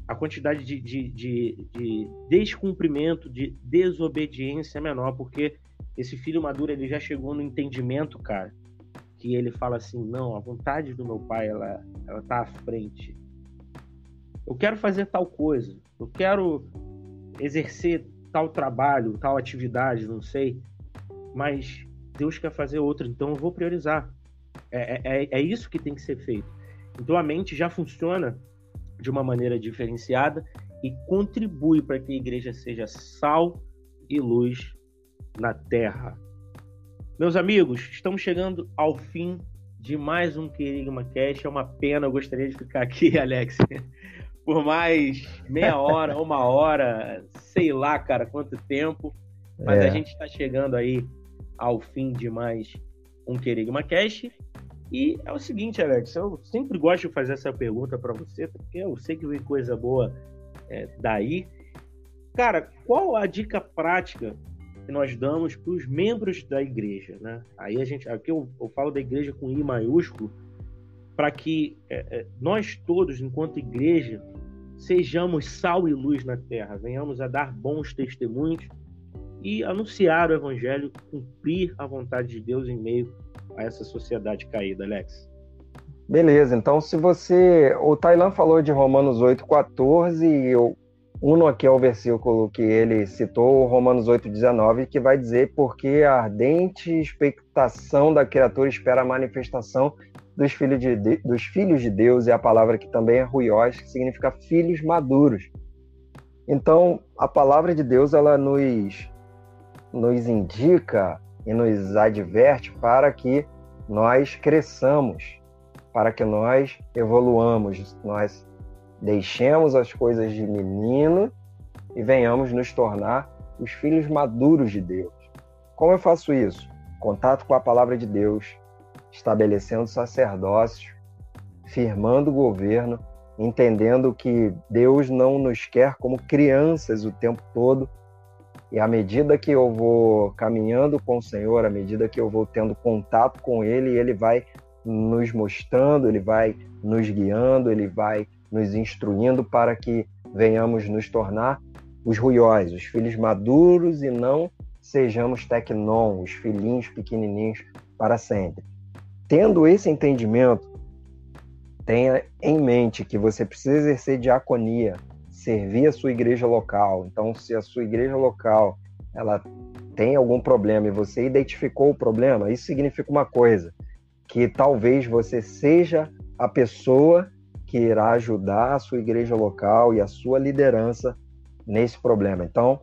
A quantidade de, de, de, de descumprimento, de desobediência é menor, porque esse filho maduro ele já chegou no entendimento, cara, que ele fala assim: não, a vontade do meu pai ela, ela tá à frente. Eu quero fazer tal coisa, eu quero exercer tal trabalho, tal atividade, não sei, mas Deus quer fazer outra, então eu vou priorizar. É, é, é, é isso que tem que ser feito. Então a mente já funciona de uma maneira diferenciada e contribui para que a igreja seja sal e luz na terra. Meus amigos, estamos chegando ao fim de mais um Querigma Cast. É uma pena, eu gostaria de ficar aqui, *laughs* Alex, por mais meia hora, uma hora, sei lá, cara, quanto tempo. Mas é. a gente está chegando aí ao fim de mais um Querigma Cast. E é o seguinte, Alex, eu sempre gosto de fazer essa pergunta para você, porque eu sei que vem coisa boa é, daí. Cara, qual a dica prática que nós damos para os membros da igreja, né? Aí a gente, aqui eu, eu falo da igreja com I maiúsculo, para que é, é, nós todos, enquanto igreja, sejamos sal e luz na terra, venhamos a dar bons testemunhos e anunciar o evangelho, cumprir a vontade de Deus em meio a essa sociedade caída, Alex. Beleza, então se você. O Tailan falou de Romanos 8,14 e eu uno aqui ao versículo que ele citou, Romanos 8,19, que vai dizer: Porque a ardente expectação da criatura espera a manifestação dos filhos de, dos filhos de Deus, e a palavra que também é ruiós, que significa filhos maduros. Então, a palavra de Deus ela nos nos indica e nos adverte para que nós cresçamos, para que nós evoluamos, nós deixemos as coisas de menino e venhamos nos tornar os filhos maduros de Deus. Como eu faço isso? Contato com a palavra de Deus, estabelecendo sacerdócio, firmando o governo, entendendo que Deus não nos quer como crianças o tempo todo, e à medida que eu vou caminhando com o Senhor, à medida que eu vou tendo contato com Ele, Ele vai nos mostrando, Ele vai nos guiando, Ele vai nos instruindo para que venhamos nos tornar os ruióis, os filhos maduros e não sejamos tecnon, os filhinhos pequenininhos para sempre. Tendo esse entendimento, tenha em mente que você precisa exercer diaconia, servir a sua igreja local. Então, se a sua igreja local ela tem algum problema e você identificou o problema, isso significa uma coisa, que talvez você seja a pessoa que irá ajudar a sua igreja local e a sua liderança nesse problema. Então,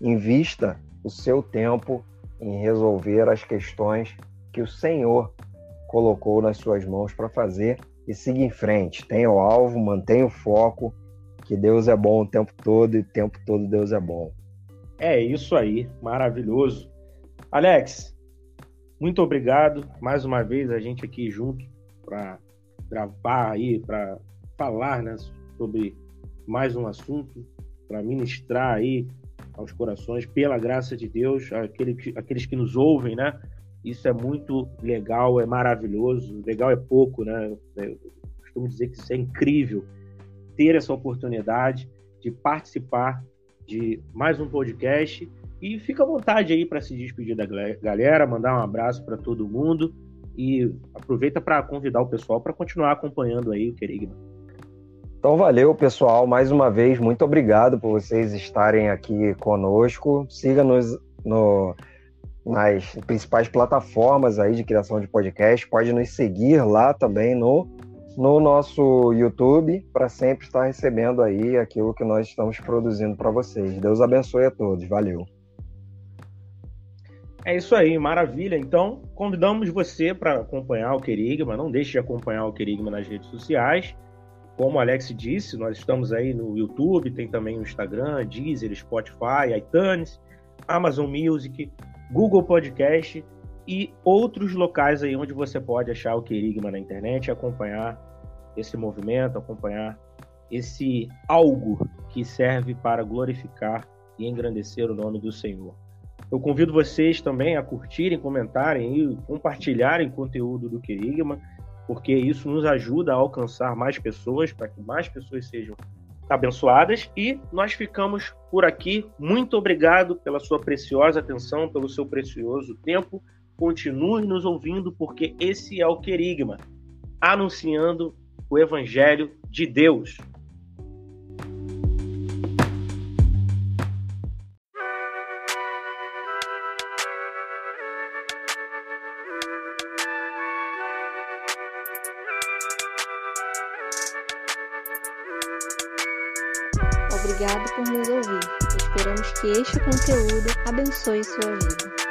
invista o seu tempo em resolver as questões que o Senhor colocou nas suas mãos para fazer e siga em frente. Tenha o alvo, mantenha o foco, que Deus é bom o tempo todo e o tempo todo Deus é bom. É isso aí, maravilhoso. Alex, muito obrigado mais uma vez a gente aqui junto para gravar aí, para falar né, sobre mais um assunto, para ministrar aí aos corações, pela graça de Deus, aquele, aqueles que nos ouvem, né? Isso é muito legal, é maravilhoso. Legal é pouco, né? Eu costumo dizer que isso é incrível ter essa oportunidade de participar de mais um podcast. E fica à vontade aí para se despedir da galera, mandar um abraço para todo mundo e aproveita para convidar o pessoal para continuar acompanhando aí o Querigma. Então valeu, pessoal. Mais uma vez, muito obrigado por vocês estarem aqui conosco. Siga-nos no, nas principais plataformas aí de criação de podcast. Pode nos seguir lá também no, no nosso YouTube para sempre estar recebendo aí aquilo que nós estamos produzindo para vocês. Deus abençoe a todos. Valeu. É isso aí, maravilha. Então, convidamos você para acompanhar o Querigma. Não deixe de acompanhar o Querigma nas redes sociais. Como o Alex disse, nós estamos aí no YouTube, tem também o Instagram, Deezer, Spotify, iTunes, Amazon Music, Google Podcast e outros locais aí onde você pode achar o Querigma na internet acompanhar esse movimento, acompanhar esse algo que serve para glorificar e engrandecer o nome do Senhor. Eu convido vocês também a curtirem, comentarem e compartilharem conteúdo do Querigma porque isso nos ajuda a alcançar mais pessoas, para que mais pessoas sejam abençoadas. E nós ficamos por aqui. Muito obrigado pela sua preciosa atenção, pelo seu precioso tempo. Continue nos ouvindo, porque esse é o Querigma, anunciando o Evangelho de Deus. Obrigado por nos ouvir. Esperamos que este conteúdo abençoe sua vida.